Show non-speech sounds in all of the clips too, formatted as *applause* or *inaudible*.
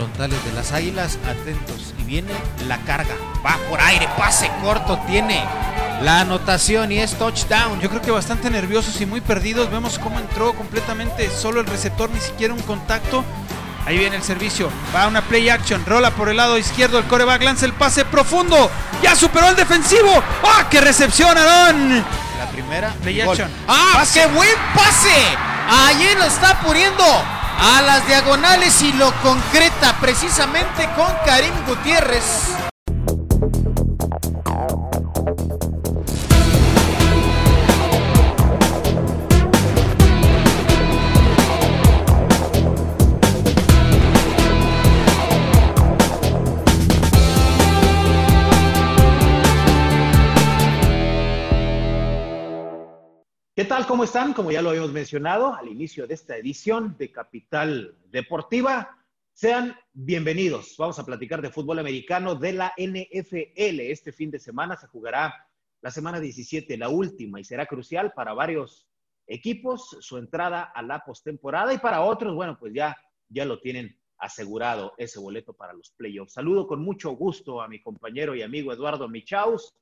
frontales de las Águilas, atentos. Y viene la carga, va por aire, pase corto, tiene la anotación y es touchdown. Yo creo que bastante nerviosos y muy perdidos. Vemos cómo entró completamente solo el receptor, ni siquiera un contacto. Ahí viene el servicio. Va una play action. Rola por el lado izquierdo. El coreback lanza el pase profundo. Ya superó el defensivo. ¡Ah! ¡Qué recepción, Aaron! La primera. Play action. ¡Ah! ¡Qué buen pase! Allí lo está poniendo a las diagonales y lo concreta precisamente con Karim Gutiérrez. Tal? ¿Cómo están? Como ya lo habíamos mencionado al inicio de esta edición de Capital Deportiva, sean bienvenidos. Vamos a platicar de fútbol americano de la NFL. Este fin de semana se jugará la semana 17, la última, y será crucial para varios equipos su entrada a la postemporada y para otros, bueno, pues ya, ya lo tienen asegurado ese boleto para los playoffs. Saludo con mucho gusto a mi compañero y amigo Eduardo Michaus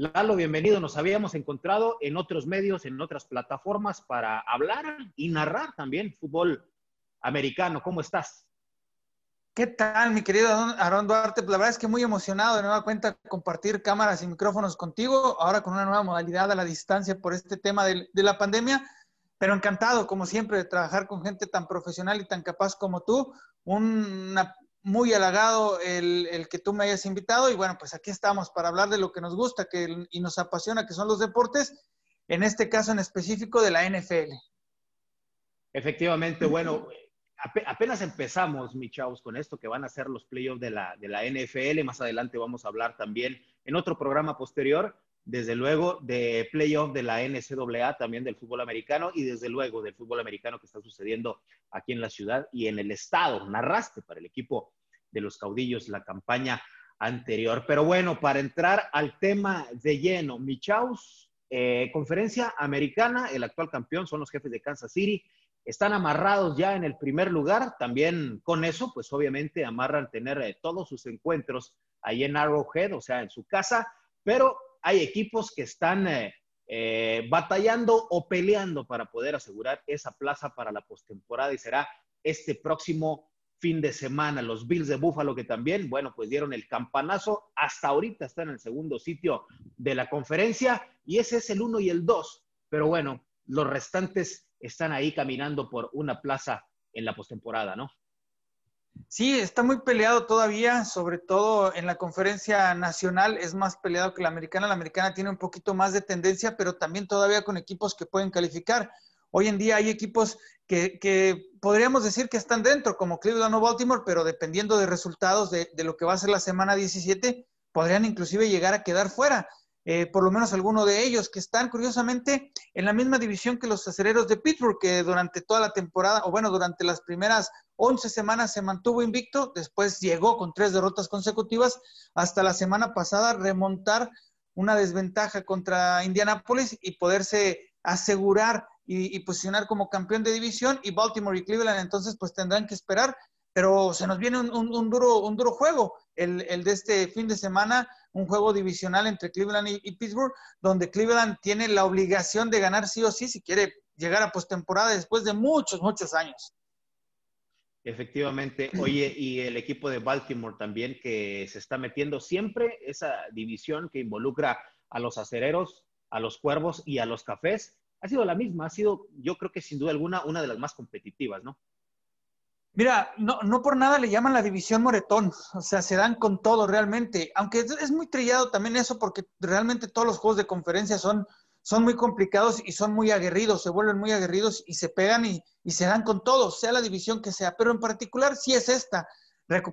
Lalo, bienvenido. Nos habíamos encontrado en otros medios, en otras plataformas para hablar y narrar también fútbol americano. ¿Cómo estás? ¿Qué tal, mi querido Aaron Duarte? Pues la verdad es que muy emocionado de nueva cuenta compartir cámaras y micrófonos contigo, ahora con una nueva modalidad a la distancia por este tema de la pandemia, pero encantado, como siempre, de trabajar con gente tan profesional y tan capaz como tú. Una muy halagado el, que tú me hayas invitado y bueno, pues aquí estamos para hablar de lo que nos gusta que, y nos apasiona, que son los deportes, en este caso en específico de la NFL. Efectivamente, bueno, apenas empezamos, mi chavos, con esto que van a ser los playoffs de la, de la NFL. Más adelante vamos a hablar también en otro programa posterior, desde luego, de playoff de la NCAA, también del fútbol americano y desde luego del fútbol americano que está sucediendo aquí en la ciudad y en el estado. Narraste para el equipo de los caudillos la campaña anterior. Pero bueno, para entrar al tema de lleno, Michaus, eh, conferencia americana, el actual campeón son los jefes de Kansas City. Están amarrados ya en el primer lugar. También con eso, pues obviamente amarran tener eh, todos sus encuentros ahí en Arrowhead, o sea, en su casa. Pero hay equipos que están eh, batallando o peleando para poder asegurar esa plaza para la postemporada y será este próximo fin de semana. Los Bills de Buffalo que también, bueno, pues dieron el campanazo. Hasta ahorita están en el segundo sitio de la conferencia y ese es el uno y el dos. Pero bueno, los restantes están ahí caminando por una plaza en la postemporada, ¿no? Sí, está muy peleado todavía, sobre todo en la conferencia nacional, es más peleado que la americana. La americana tiene un poquito más de tendencia, pero también todavía con equipos que pueden calificar. Hoy en día hay equipos que, podríamos decir que están dentro, como Cleveland o Baltimore, pero dependiendo de resultados de, lo que va a ser la semana 17, podrían inclusive llegar a quedar fuera. Eh, por lo menos alguno de ellos, que están curiosamente en la misma división que los acereros de Pittsburgh, que durante toda la temporada, o bueno, durante las primeras 11 semanas se mantuvo invicto, después llegó con tres derrotas consecutivas, hasta la semana pasada remontar una desventaja contra Indianapolis y poderse asegurar y, posicionar como campeón de división y Baltimore y Cleveland entonces pues tendrán que esperar, pero se nos viene un, duro, un duro juego, el, de este fin de semana, un juego divisional entre Cleveland y, Pittsburgh, donde Cleveland tiene la obligación de ganar sí o sí si quiere llegar a postemporada después de muchos, muchos años. Efectivamente. Oye, y el equipo de Baltimore también que se está metiendo siempre esa división que involucra a los acereros, a los cuervos y a los cafés ha sido la misma, ha sido, yo creo que sin duda alguna, una de las más competitivas, ¿no? Mira, no, no por nada le llaman la división Moretón, o sea, se dan con todo realmente, aunque es, muy trillado también eso porque realmente todos los juegos de conferencia son, son muy complicados y son muy aguerridos, se vuelven muy aguerridos y se pegan y, y se dan con todo, sea la división que sea, pero en particular sí es esta,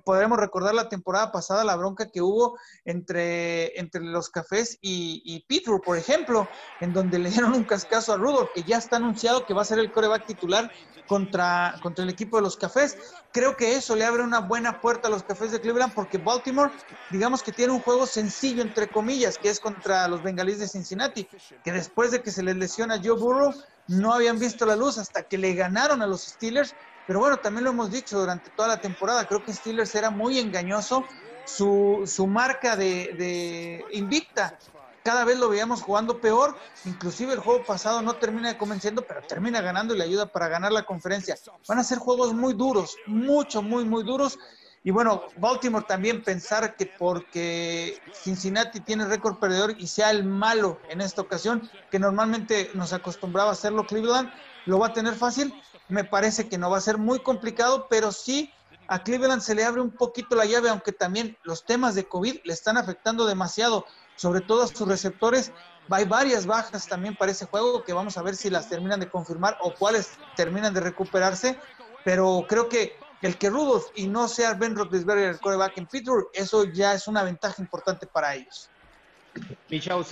podremos recordar la temporada pasada la bronca que hubo entre, entre los cafés y, y Pittsburgh, por ejemplo, en donde le dieron un cascazo a Rudolph, que ya está anunciado que va a ser el coreback titular contra, contra el equipo de los cafés. Creo que eso le abre una buena puerta a los cafés de Cleveland porque Baltimore, digamos que tiene un juego sencillo, entre comillas, que es contra los bengalíes de Cincinnati, que después de que se les lesiona Joe Burrow, no habían visto la luz hasta que le ganaron a los Steelers pero bueno, también lo hemos dicho durante toda la temporada, creo que Steelers era muy engañoso, su, su marca de, invicta cada vez lo veíamos jugando peor. Inclusive el juego pasado no termina convenciendo, pero termina ganando y le ayuda para ganar la conferencia. Van a ser juegos muy duros, mucho, muy, muy duros. Y bueno, Baltimore también pensar que porque Cincinnati tiene récord perdedor y sea el malo en esta ocasión, que normalmente nos acostumbraba a hacerlo Cleveland, lo va a tener fácil. Me parece que no va a ser muy complicado, pero sí a Cleveland se le abre un poquito la llave, aunque también los temas de COVID le están afectando demasiado sobre todo a sus receptores. Hay varias bajas también para ese juego que vamos a ver si las terminan de confirmar o cuáles terminan de recuperarse. Pero creo que el que Rudolph y no sea Ben Roethlisberger el coreback en Pittsburgh, eso ya es una ventaja importante para ellos.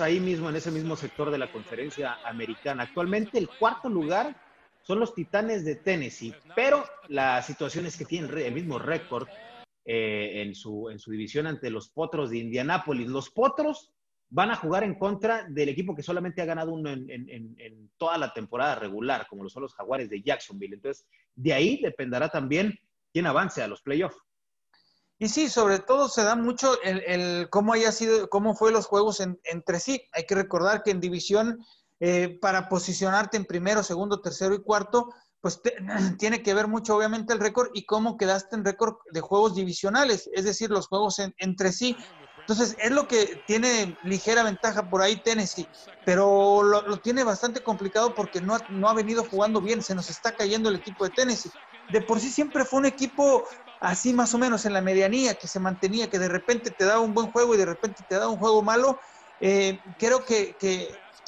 Ahí mismo, en ese mismo sector de la conferencia americana. Actualmente el cuarto lugar son los Titanes de Tennessee, pero la situación es que tienen el mismo récord eh, en, su, en su división ante los Potros de Indianápolis. Los Potros van a jugar en contra del equipo que solamente ha ganado uno en, toda la temporada regular, como lo son los Jaguares de Jacksonville. Entonces, de ahí dependerá también quién avance a los playoffs. Y sí, sobre todo se da mucho el, cómo haya sido, cómo fue los juegos entre sí. Hay que recordar que en división, eh, para posicionarte en primero, segundo, tercero y cuarto, pues *clears throat* tiene que ver mucho obviamente el récord y cómo quedaste en récord de juegos divisionales, es decir, los juegos entre sí. Entonces, es lo que tiene ligera ventaja por ahí Tennessee, pero lo, tiene bastante complicado porque no, no ha venido jugando bien, se nos está cayendo el equipo de Tennessee. De por sí siempre fue un equipo así más o menos en la medianía, que se mantenía, que de repente te daba un buen juego y de repente te daba un juego malo. Eh, creo que,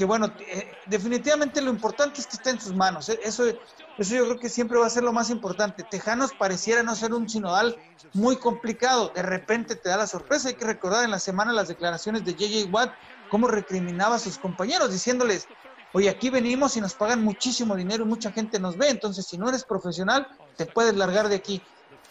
bueno, eh, definitivamente lo importante es que esté en sus manos. ¿eh? Eso, eso yo creo que siempre va a ser lo más importante. Tejanos pareciera no ser un sinodal muy complicado. De repente te da la sorpresa. Hay que recordar en la semana las declaraciones de JJ Watt, cómo recriminaba a sus compañeros, diciéndoles, oye, aquí venimos y nos pagan muchísimo dinero y mucha gente nos ve. Entonces, si no eres profesional, te puedes largar de aquí.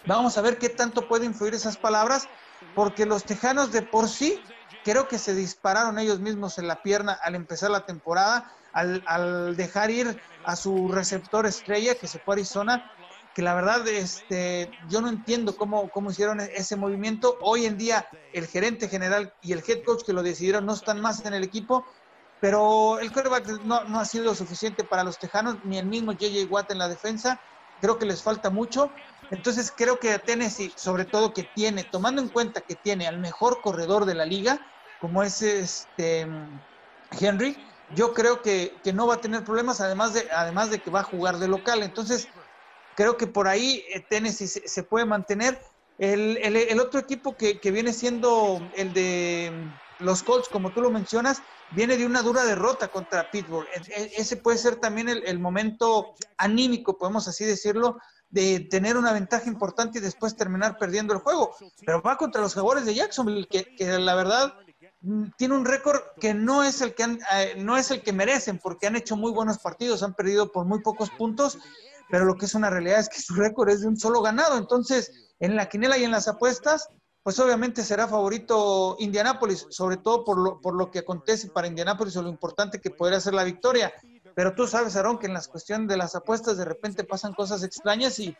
Vamos a ver qué tanto puede influir esas palabras, porque los tejanos de por sí creo que se dispararon ellos mismos en la pierna al empezar la temporada al, dejar ir a su receptor estrella que se fue a Arizona, que la verdad este, yo no entiendo cómo, cómo hicieron ese movimiento. Hoy en día el gerente general y el head coach que lo decidieron no están más en el equipo, pero el quarterback no, no ha sido suficiente para los Tejanos, ni el mismo JJ Watt en la defensa. Creo que les falta mucho. Entonces creo que a Tennessee, sobre todo que tiene, tomando en cuenta que tiene al mejor corredor de la liga, como es este Henry, yo creo que, no va a tener problemas, además de, además de que va a jugar de local. Entonces, creo que por ahí eh, Tennessee se, puede mantener. El, otro equipo que, viene siendo el de los Colts, como tú lo mencionas, viene de una dura derrota contra Pittsburgh. E, e, ese puede ser también el, momento anímico, podemos así decirlo, de tener una ventaja importante y después terminar perdiendo el juego. Pero va contra los jugadores de Jacksonville, que, la verdad Mm, tiene un récord que no es el que eh, no es el que merecen porque han hecho muy buenos partidos, han perdido por muy pocos puntos, pero lo que es una realidad es que su récord es de un solo ganado. Entonces, en la quinela y en las apuestas, pues obviamente será favorito Indianápolis, sobre todo por lo, por lo que acontece para Indianápolis o lo importante que podría ser la victoria. Pero tú sabes, Aarón, que en las cuestiones de las apuestas de repente pasan cosas extrañas y,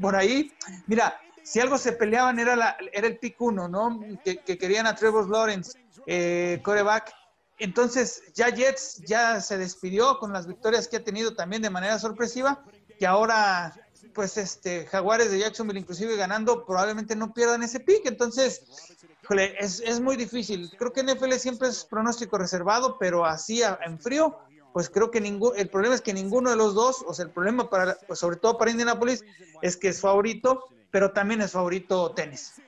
por ahí, mira, si algo se peleaban era, la, era el pick uno, ¿no? Que, que querían a Trevor Lawrence eh, coreback. Entonces, ya Jets ya se despidió con las victorias que ha tenido también de manera sorpresiva, que ahora, pues, este, Jaguares de Jacksonville, inclusive ganando, probablemente no pierdan ese pick. Entonces, es, es muy difícil. Creo que NFL siempre es pronóstico reservado, pero así en frío, pues creo que ningún, el problema es que ninguno de los dos, o sea, el problema para, pues sobre todo para Indianapolis, es que es favorito, pero también es favorito tenis.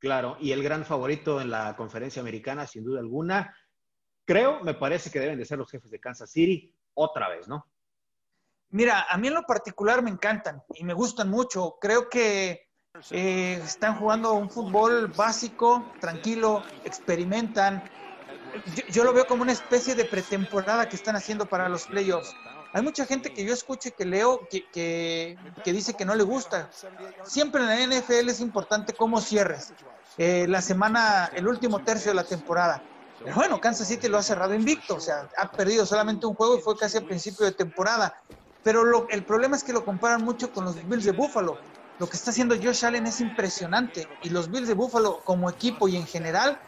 Claro, y el gran favorito en la conferencia americana, sin duda alguna, creo, me parece que deben de ser los jefes de Kansas City otra vez, ¿no? Mira, a mí en lo particular me encantan y me gustan mucho. Creo que eh, están jugando un fútbol básico, tranquilo, experimentan. yo, lo veo como una especie de pretemporada que están haciendo para los playoffs. Hay mucha gente que yo escucho y que leo que, que, dice que no le gusta. Siempre en la NFL es importante cómo cierres eh, la semana, el último tercio de la temporada. Pero bueno, Kansas City lo ha cerrado invicto, o sea, ha perdido solamente un juego y fue casi a principio de temporada. Pero el problema es que lo comparan mucho con los Bills de Buffalo. Lo que está haciendo Josh Allen es impresionante y los Bills de Buffalo como equipo y en general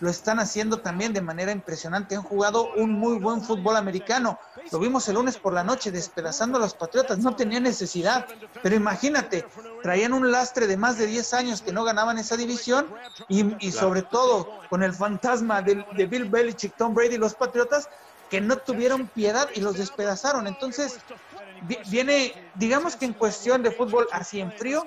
lo están haciendo también de manera impresionante. Han jugado un muy buen fútbol americano. Lo vimos el lunes por la noche despedazando a los Patriotas. No tenía necesidad. Pero imagínate, traían un lastre de más de 10 años que no ganaban esa división y, sobre todo con el fantasma de, de Bill Belichick, Tom Brady y los Patriotas que no tuvieron piedad y los despedazaron. Entonces, viene, digamos que en cuestión de fútbol así en frío,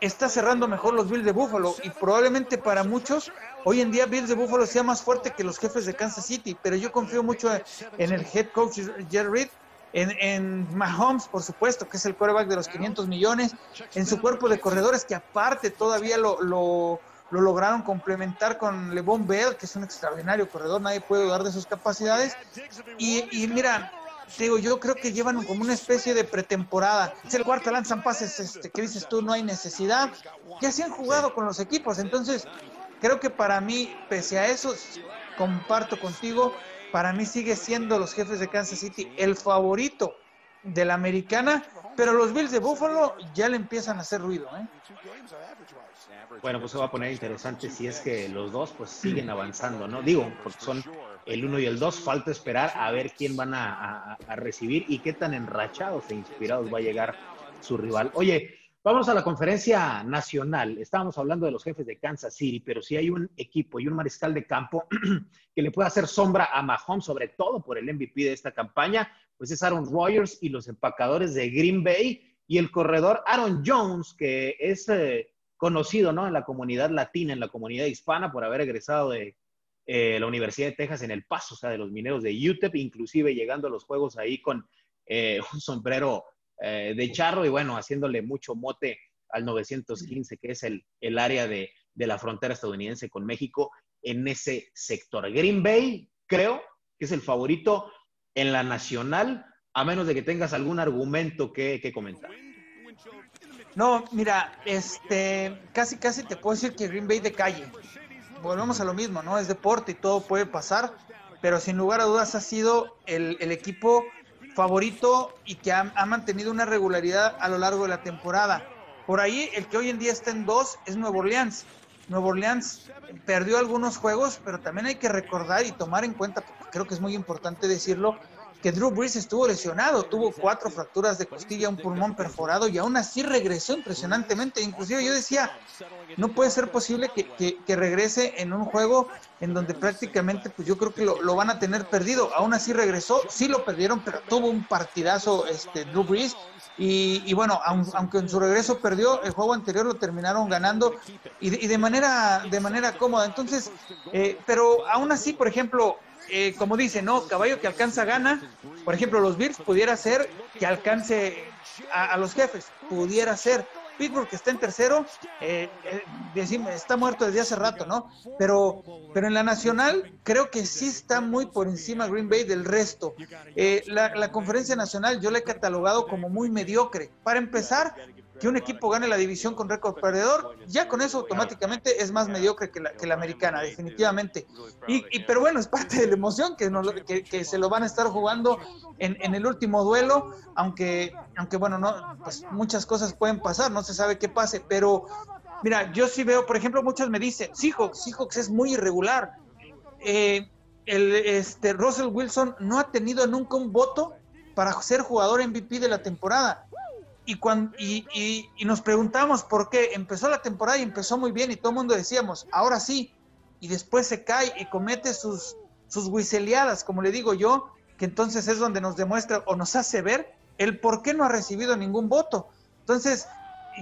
está cerrando mejor los Bills de Buffalo y probablemente para muchos hoy en día Bills de Buffalo sea más fuerte que los jefes de Kansas City, pero yo confío mucho en el head coach Jerry Reed, en, en, Mahomes, por supuesto, que es el quarterback de los 500 millones, en su cuerpo de corredores que aparte todavía lo, lo, lo lograron complementar con LeBron Bell, que es un extraordinario corredor, nadie puede dudar de sus capacidades. Y, y mira, digo, yo creo que llevan como una especie de pretemporada. Es el cuarto lanzan pases este, que dices tú, no hay necesidad. Ya se han jugado con los equipos, entonces creo que para mí, pese a eso, comparto contigo, para mí sigue siendo los jefes de Kansas City el favorito de la americana, pero los Bills de Buffalo ya le empiezan a hacer ruido. ¿eh? Bueno, pues se va a poner interesante si es que los dos pues siguen avanzando, ¿no? Digo, porque son el 1 y el 2. Falta esperar a ver quién van a, recibir y qué tan enrachados e inspirados va a llegar su rival. Oye, vamos a la conferencia nacional. Estábamos hablando de los jefes de Kansas City, pero si hay un equipo y un mariscal de campo *clears throat* que le puede hacer sombra a Mahomes, sobre todo por el MVP de esta campaña, pues es Aaron Rodgers y los empacadores de Green Bay y el corredor Aaron Jones, que es eh, conocido ¿no? en la comunidad latina, en la comunidad hispana, por haber egresado de eh, la Universidad de Texas en El Paso, o sea, de los mineros de UTEP, inclusive llegando a los juegos ahí con eh, *laughs* un sombrero eh, de charro y bueno, haciéndole mucho mote al 915, que es el, el área de, de, la frontera estadounidense con México en ese sector. Green Bay, creo que es el favorito en la nacional, a menos de que tengas algún argumento que, que comentar. No, mira, este, casi, casi te puedo decir que Green Bay de calle volvemos a lo mismo, ¿no? Es deporte y todo puede pasar, pero sin lugar a dudas ha sido el, equipo favorito y que ha, mantenido una regularidad a lo largo de la temporada. Por ahí, el que hoy en día está en dos es Nuevo Orleans. Nuevo Orleans perdió algunos juegos, pero también hay que recordar y tomar en cuenta, porque creo que es muy importante decirlo, que Drew Brees estuvo lesionado, tuvo cuatro fracturas de costilla, un pulmón perforado y aún así regresó impresionantemente. Inclusive yo decía, no puede ser posible que, regrese en un juego en donde prácticamente pues yo creo que lo, van a tener perdido. Aún así regresó, sí lo perdieron, pero tuvo un partidazo este, Drew Brees. Y, bueno, aunque en su regreso perdió, el juego anterior lo terminaron ganando y de, manera de manera cómoda. Entonces, eh, pero aún así, por ejemplo, eh, como dice, ¿no? Caballo que alcanza gana. Por ejemplo, los Bills pudiera ser que alcance a, los jefes, pudiera ser. Pittsburgh que está en tercero, eh, eh está muerto desde hace rato, ¿no? Pero, pero en la nacional creo que sí está muy por encima Green Bay del resto. Eh, la, la conferencia nacional yo la he catalogado como muy mediocre. Para empezar, que un equipo gane la división con récord perdedor, ya con eso automáticamente es más mediocre que la, que la americana, definitivamente. Y, pero bueno, es parte de la emoción que, que, se lo van a estar jugando en, en, el último duelo, aunque, aunque bueno, no, pues muchas cosas pueden pasar, no se sabe qué pase, pero mira, yo sí veo, por ejemplo, muchos me dicen, Seahawks, Seahawks es muy irregular. Eh, el, este, Russell Wilson no ha tenido nunca un voto para ser jugador MVP de la temporada y, cuando, y, nos preguntamos por qué empezó la temporada y empezó muy bien y todo el mundo decíamos, ahora sí, y después se cae y comete sus, sus guiseleadas, como le digo yo, que entonces es donde nos demuestra o nos hace ver el por qué no ha recibido ningún voto. Entonces,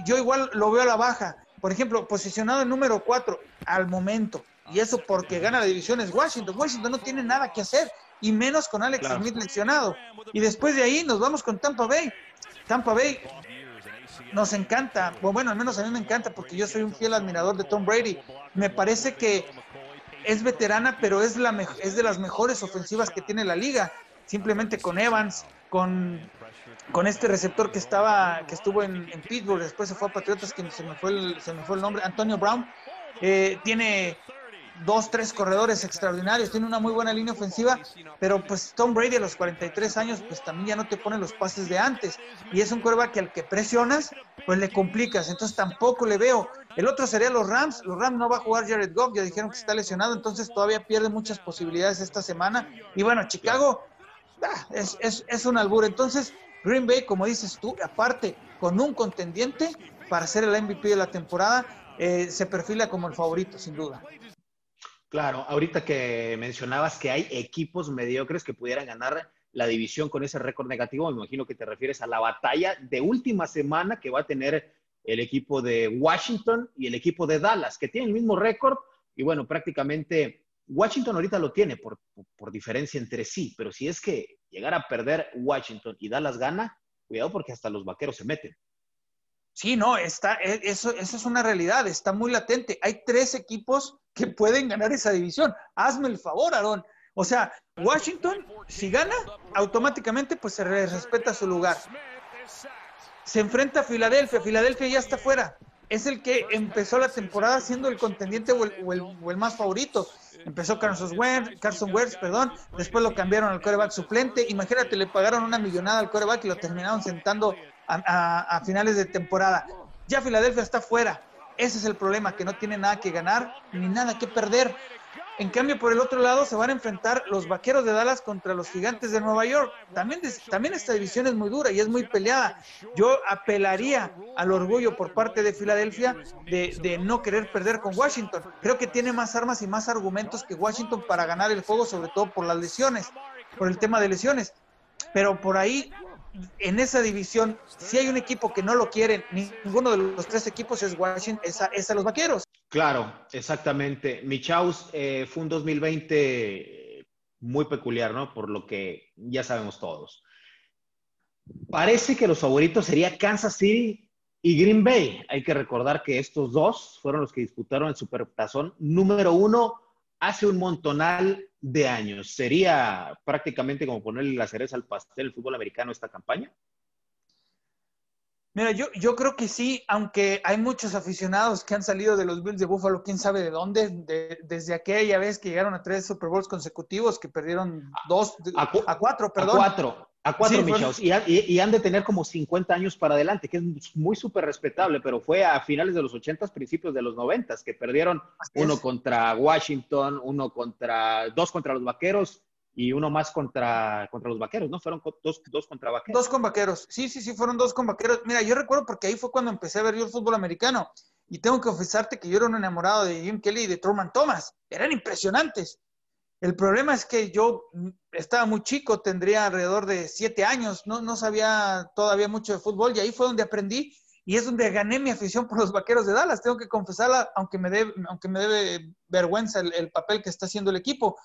yo igual lo veo a la baja. Por ejemplo, posicionado en número 4 al momento. Y eso porque gana la división es Washington. Washington no tiene nada que hacer. Y menos con Alex Smith lesionado. Y después de ahí nos vamos con Tampa Bay. Tampa Bay nos encanta, bueno, al menos a mí me encanta porque yo soy un fiel admirador de Tom Brady. Me parece que es veterana, pero es, la es de las mejores ofensivas que tiene la liga. Simplemente con Evans, con, con este receptor que estaba que estuvo en, Pittsburgh, después se fue a Patriotas, que se me fue el, se me fue el nombre, Antonio Brown. Eh, tiene dos, tres corredores extraordinarios, tiene una muy buena línea ofensiva, pero pues Tom Brady a los 43 años, pues también ya no te pone los pases de antes. Y es un quarterback que al que presionas, pues le complicas. Entonces tampoco le veo. El otro sería los Rams. Los Rams no va a jugar Jared Goff, ya dijeron que está lesionado, entonces todavía pierde muchas posibilidades esta semana. Y bueno, Chicago ah, es, es, es un albur. Entonces, Green Bay, como dices tú, aparte, con un contendiente para ser el MVP de la temporada, eh, se perfila como el favorito, sin duda. Claro, ahorita que mencionabas que hay equipos mediocres que pudieran ganar la división con ese récord negativo, me imagino que te refieres a la batalla de última semana que va a tener el equipo de Washington y el equipo de Dallas, que tienen el mismo récord y bueno, prácticamente Washington ahorita lo tiene por, por, diferencia entre sí, pero si es que llegara a perder Washington y Dallas gana, cuidado porque hasta los vaqueros se meten. Sí, no, está, e, eso, eso es una realidad, está muy latente. Hay tres equipos que pueden ganar esa división. Hazme el favor, Aaron. O sea, Washington, si gana, automáticamente pues se respeta su lugar. Se enfrenta a Filadelfia, Filadelfia ya está fuera. Es el que empezó la temporada siendo el contendiente o el, más favorito. Empezó Carson Wentz, Carson Wentz, perdón, después lo cambiaron al coreback suplente. Imagínate, le pagaron una millonada al coreback y lo terminaron sentando a, finales de temporada. Ya Filadelfia está fuera. Ese es el problema, que no tiene nada que ganar ni nada que perder. En cambio, por el otro lado, se van a enfrentar los vaqueros de Dallas contra los gigantes de Nueva York. También, también esta división es muy dura y es muy peleada. Yo apelaría al orgullo por parte de Filadelfia de, de, no querer perder con Washington. Creo que tiene más armas y más argumentos que Washington para ganar el juego, sobre todo por las lesiones, por el tema de lesiones. Pero por ahí en esa división, si hay un equipo que no lo quiere, ninguno de los tres equipos es Washington, es a, los vaqueros. Claro, exactamente. Michaus eh, fue un 2020 muy peculiar, ¿no? Por lo que ya sabemos todos. Parece que los favoritos serían Kansas City y Green Bay. Hay que recordar que estos dos fueron los que disputaron el Supertazón número uno hace un montonal de años. ¿Sería prácticamente como ponerle la cereza al pastel el fútbol americano esta campaña? Mira, yo, yo creo que sí, aunque hay muchos aficionados que han salido de los Bills de Buffalo, quién sabe de dónde, desde aquella vez que llegaron a tres Super Bowls consecutivos, que perdieron dos, a, cuatro, perdón. A cuatro, a cuatro, y, y, han de tener como 50 años para adelante, que es muy súper respetable, pero fue a finales de los 80, principios de los 90, que perdieron uno contra Washington, uno contra, dos contra los Vaqueros y uno más contra, contra los vaqueros, ¿no? Fueron dos, dos contra vaqueros. Dos con vaqueros, sí, sí, sí, fueron dos con vaqueros. Mira, yo recuerdo porque ahí fue cuando empecé a ver yo el fútbol americano. Y tengo que confesarte que yo era un enamorado de Jim Kelly y de Truman Thomas. Eran impresionantes. El problema es que yo estaba muy chico, tendría alrededor de siete años, no, no sabía todavía mucho de fútbol y ahí fue donde aprendí y es donde gané mi afición por los vaqueros de Dallas. Tengo que confesarla, aunque me debe, aunque me debe vergüenza el, el papel que está haciendo el equipo.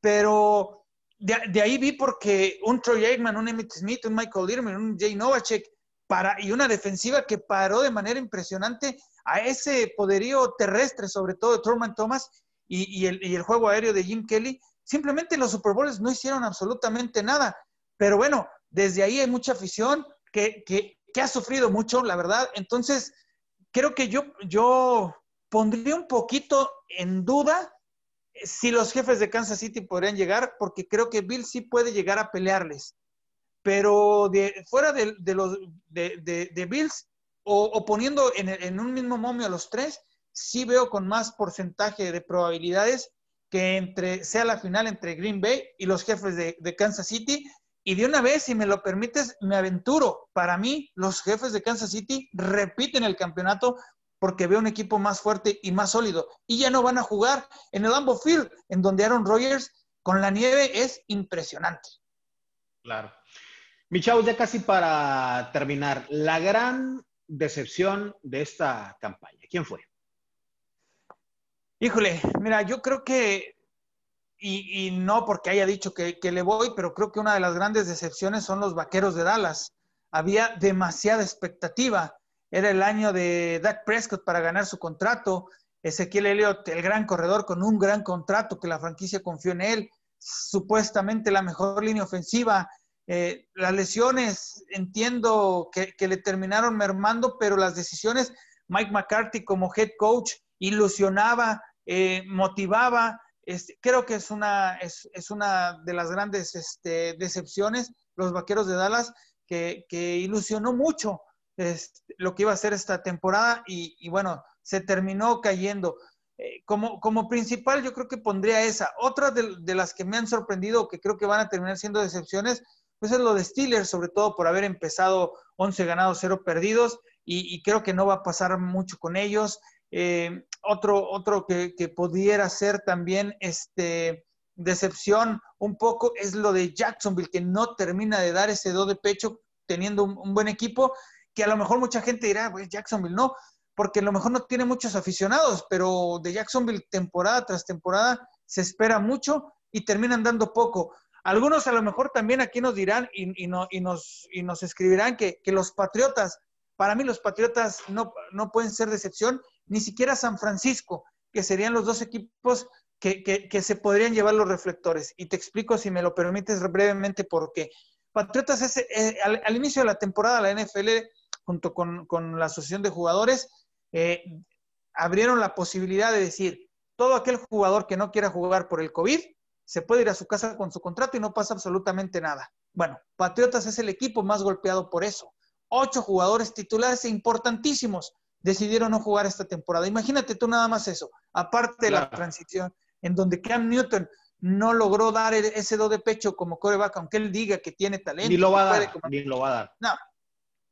Pero de, ahí vi porque un Troy Aikman, un Emmett Smith, un Michael Irving, un Jay Novacek, para, y una defensiva que paró de manera impresionante a ese poderío terrestre, sobre todo de Truman Thomas y, el, juego aéreo de Jim Kelly. Simplemente los Super Bowls no hicieron absolutamente nada. Pero bueno, desde ahí hay mucha afición que, ha sufrido mucho, la verdad. Entonces, creo que yo, pondría un poquito en duda si los jefes de Kansas City podrían llegar, porque creo que Bill sí puede llegar a pelearles. Pero de, fuera de, los de, Bills, o, poniendo en, un mismo momio a los tres, sí veo con más porcentaje de probabilidades que entre, sea la final entre Green Bay y los jefes de, Kansas City. Y de una vez, si me lo permites, me aventuro. Para mí, los jefes de Kansas City repiten el campeonato porque veo un equipo más fuerte y más sólido. Y ya no van a jugar en el Lambeau Field, en donde Aaron Rodgers con la nieve es impresionante. Claro. Michau, ya casi para terminar, la gran decepción de esta campaña, ¿quién fue? Híjole, mira, yo creo que, y, no porque haya dicho que, que, le voy, pero creo que una de las grandes decepciones son los Vaqueros de Dallas. Había demasiada expectativa era el año de Dak Prescott para ganar su contrato. Ezequiel Elliott, el gran corredor con un gran contrato que la franquicia confió en él. Supuestamente la mejor línea ofensiva. Eh, las lesiones, entiendo que, le terminaron mermando, pero las decisiones, Mike McCarthy como head coach ilusionaba eh, motivaba. Este, creo que es una, es, una de las grandes este, decepciones, los Vaqueros de Dallas, que, ilusionó mucho este, lo que iba a ser esta temporada y, bueno, se terminó cayendo. Eh, como, como principal, yo creo que pondría esa. Otra de, las que me han sorprendido, que creo que van a terminar siendo decepciones, pues es lo de Steelers, sobre todo por haber empezado 11 ganados, 0 perdidos, y, creo que no va a pasar mucho con ellos. Eh, otro otro que, pudiera ser también este, decepción un poco es lo de Jacksonville, que no termina de dar ese do de pecho teniendo un, buen equipo, que a lo mejor mucha gente dirá, pues Jacksonville no, porque a lo mejor no tiene muchos aficionados, pero de Jacksonville temporada tras temporada se espera mucho y terminan dando poco. Algunos a lo mejor también aquí nos dirán y, no, y nos, y nos escribirán que, que, los Patriotas, para mí los Patriotas no, no pueden ser decepción, ni siquiera San Francisco, que serían los dos equipos que, se podrían llevar los reflectores. Y te explico, si me lo permites brevemente, por qué. Patriotas, es, eh, al, inicio de la temporada, la NFL, junto con, la Asociación de Jugadores, eh, abrieron la posibilidad de decir, todo aquel jugador que no quiera jugar por el COVID, se puede ir a su casa con su contrato y no pasa absolutamente nada. Bueno, Patriotas es el equipo más golpeado por eso. Ocho jugadores titulares importantísimos decidieron no jugar esta temporada. Imagínate tú nada más eso, aparte de la transición, en donde Cam Newton no logró dar e-, ese do de pecho como coreback, aunque él diga que tiene talento. Ni lo va a dar, ni lo va a dar. No,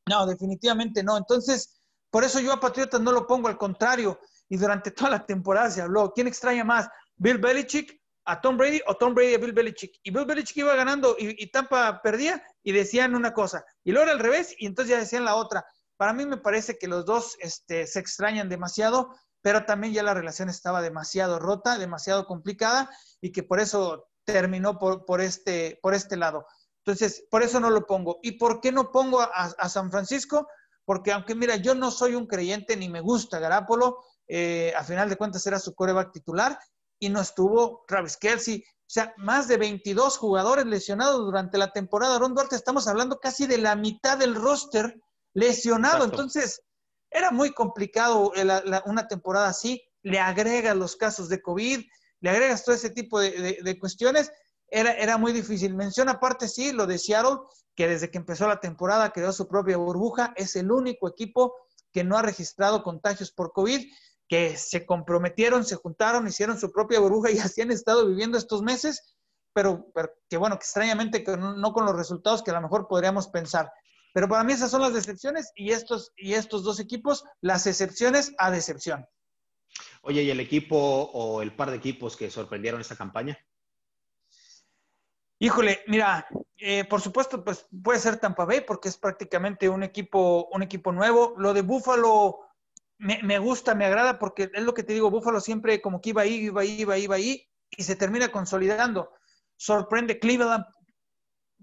no, definitivamente no. Entonces, por eso yo a Patriotas no lo pongo, al contrario. Y durante toda la temporada se habló, ¿quién extraña más? ¿Bill Belichick a Tom Brady o Tom Brady a Bill Belichick? Y Bill Belichick iba ganando y, y Tampa perdía y decían una cosa. Y luego era al revés y entonces ya decían la otra. Para mí me parece que los dos este, se extrañan demasiado, pero también ya la relación estaba demasiado rota, demasiado complicada y que por eso terminó por, este, por este lado. Entonces, por eso no lo pongo. ¿Y por qué no pongo a, San Francisco? Porque aunque mira, yo no soy un creyente ni me gusta Garapolo, eh, a final de cuentas era su coreback titular y no estuvo Travis Kelsey. O sea, más de 22 jugadores lesionados durante la temporada. Ron Duarte, estamos hablando casi de la mitad del roster lesionado. Entonces, era muy complicado una temporada así. Le agregas los casos de COVID, le agregas todo ese tipo de, cuestiones. Era, era, muy difícil. Menciona aparte, sí, lo de Seattle, que desde que empezó la temporada creó su propia burbuja. Es el único equipo que no ha registrado contagios por COVID, que se comprometieron, se juntaron, hicieron su propia burbuja y *laughs* así han estado viviendo estos meses, pero, que bueno, que extrañamente no con los resultados que a lo mejor podríamos pensar. Pero para mí esas son las decepciones y estos, y estos dos equipos, las excepciones a decepción. Oye, ¿y el equipo o el par de equipos que sorprendieron esta campaña? Híjole, mira, eh, por supuesto, pues puede ser Tampa Bay porque es prácticamente un equipo, un equipo nuevo. Lo de Buffalo me, me, gusta, me agrada porque es lo que te digo, Buffalo siempre como que iba ahí, iba ahí, iba ahí, iba ahí y se termina consolidando. Sorprende Cleveland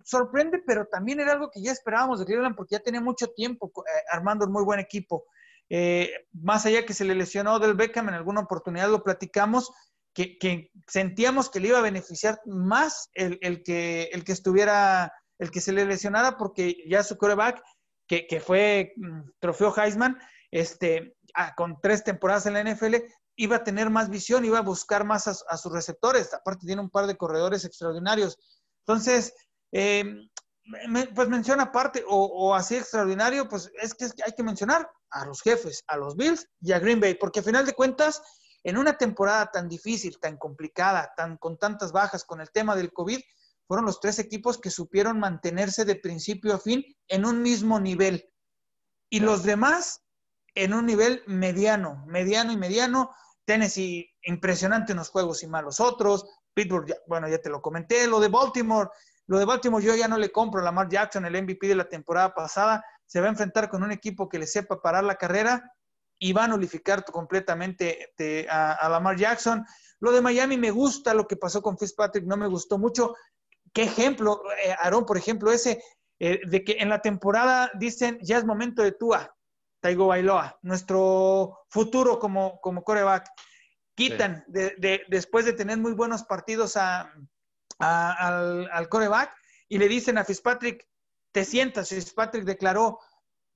sorprende, pero también era algo que ya esperábamos de Cleveland porque ya tenía mucho tiempo eh, armando un muy buen equipo. Eh, más allá que se le lesionó del Beckham, en alguna oportunidad lo platicamos, que, sentíamos que le iba a beneficiar más el, que, el que estuviera, el que se le lesionara, porque ya su coreback, que, que fue mm, trofeo Heisman, este, ah, con tres temporadas en la NFL, iba a tener más visión, iba a buscar más a, a sus receptores. Aparte tiene un par de corredores extraordinarios. Entonces, eh, pues menciona aparte, o, así extraordinario, pues es que, hay que mencionar a los jefes, a los Bills y a Green Bay, porque a final de cuentas, en una temporada tan difícil, tan complicada, tan con tantas bajas con el tema del COVID, fueron los tres equipos que supieron mantenerse de principio a fin en un mismo nivel. Y los demás en un nivel mediano, mediano y mediano. Tennessee, impresionante en los juegos y malos otros. Pittsburgh, bueno, ya te lo comenté. Lo de Baltimore, lo de Baltimore yo ya no le compro a Lamar Jackson, el MVP de la temporada pasada. Se va a enfrentar con un equipo que le sepa parar la carrera y va a nulificar completamente a, Lamar Jackson. Lo de Miami me gusta, lo que pasó con Fitzpatrick no me gustó mucho. ¿Qué ejemplo, eh, Aaron, por ejemplo, ese eh, de que en la temporada dicen ya es momento de Tua, Taigo Bailoa, nuestro futuro como, como coreback. Quitan después de tener muy buenos partidos a, al, al coreback y le dicen a Fitzpatrick, te sientas. Fitzpatrick declaró,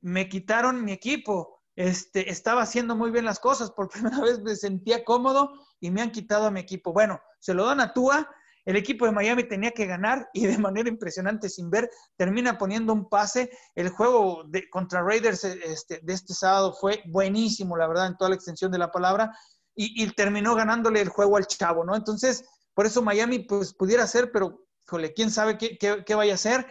me quitaron mi equipo, este, estaba haciendo muy bien las cosas. Por *laughs* primera vez me sentía cómodo y me han quitado a mi equipo. Bueno, se lo dan a Tua. El equipo de Miami tenía que ganar y de manera impresionante, sin ver, termina poniendo un pase. El juego de, contra Raiders este, de este sábado fue buenísimo, la verdad, en toda la extensión de la palabra. Y, terminó ganándole el juego al chavo, ¿no? Entonces, por eso Miami, pues pudiera ser, pero, híjole, quién sabe qué, qué, vaya a ser.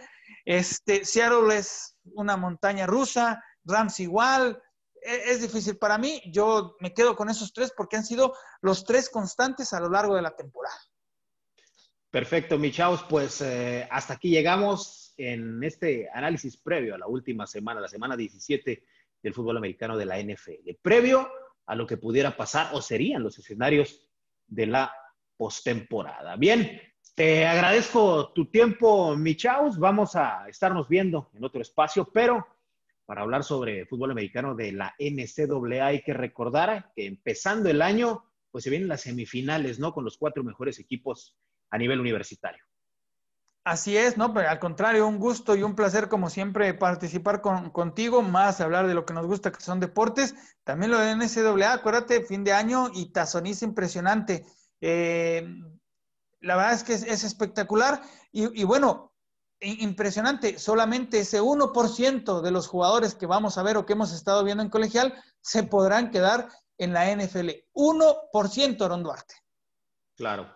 Este, Seattle es una montaña rusa, Rams igual, e, es difícil para mí. Yo me quedo con esos tres porque han sido los tres constantes a lo largo de la temporada. Perfecto, Michaus. Pues eh, hasta aquí llegamos en este análisis previo a la última semana, la semana 17 del fútbol americano de la NFL. Previo a lo que pudiera pasar o serían los escenarios de la postemporada. Bien, te agradezco tu tiempo, Michaus. Vamos a estarnos viendo en otro espacio, pero para hablar sobre fútbol americano de la NCAA. Hay que recordar que empezando el año, pues se vienen las semifinales, ¿no? Con los cuatro mejores equipos a nivel universitario. Así es, ¿no? Al contrario, un gusto y un placer como siempre participar contigo, más hablar de lo que nos gusta, que son deportes. También lo de NCAA, acuérdate, fin de año y tazoniza impresionante. Eh, la verdad es que es, espectacular. y, bueno, impresionante, solamente ese 1% de los jugadores que vamos a ver o que hemos estado viendo en colegial se podrán quedar en la NFL. 1% Aaron Duarte. Claro,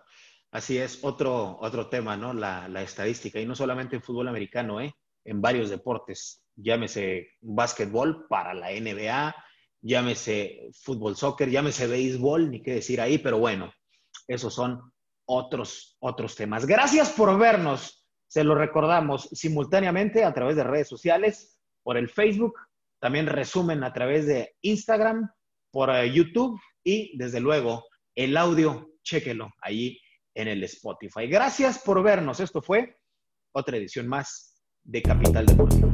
así es, otro, otro tema, ¿no? La, estadística, y no solamente en fútbol americano, ¿eh? En varios deportes, llámese básquetbol para la NBA, llámese fútbol, soccer, llámese béisbol, ni qué decir ahí, pero bueno, esos son otros, otros temas. Gracias por vernos. Se lo recordamos simultáneamente a través de redes sociales, por el Facebook, también resumen a través de Instagram, por eh, YouTube y desde luego el audio, chéquelo ahí en el Spotify. Gracias por vernos. Esto fue otra edición más de Capital Deportivo.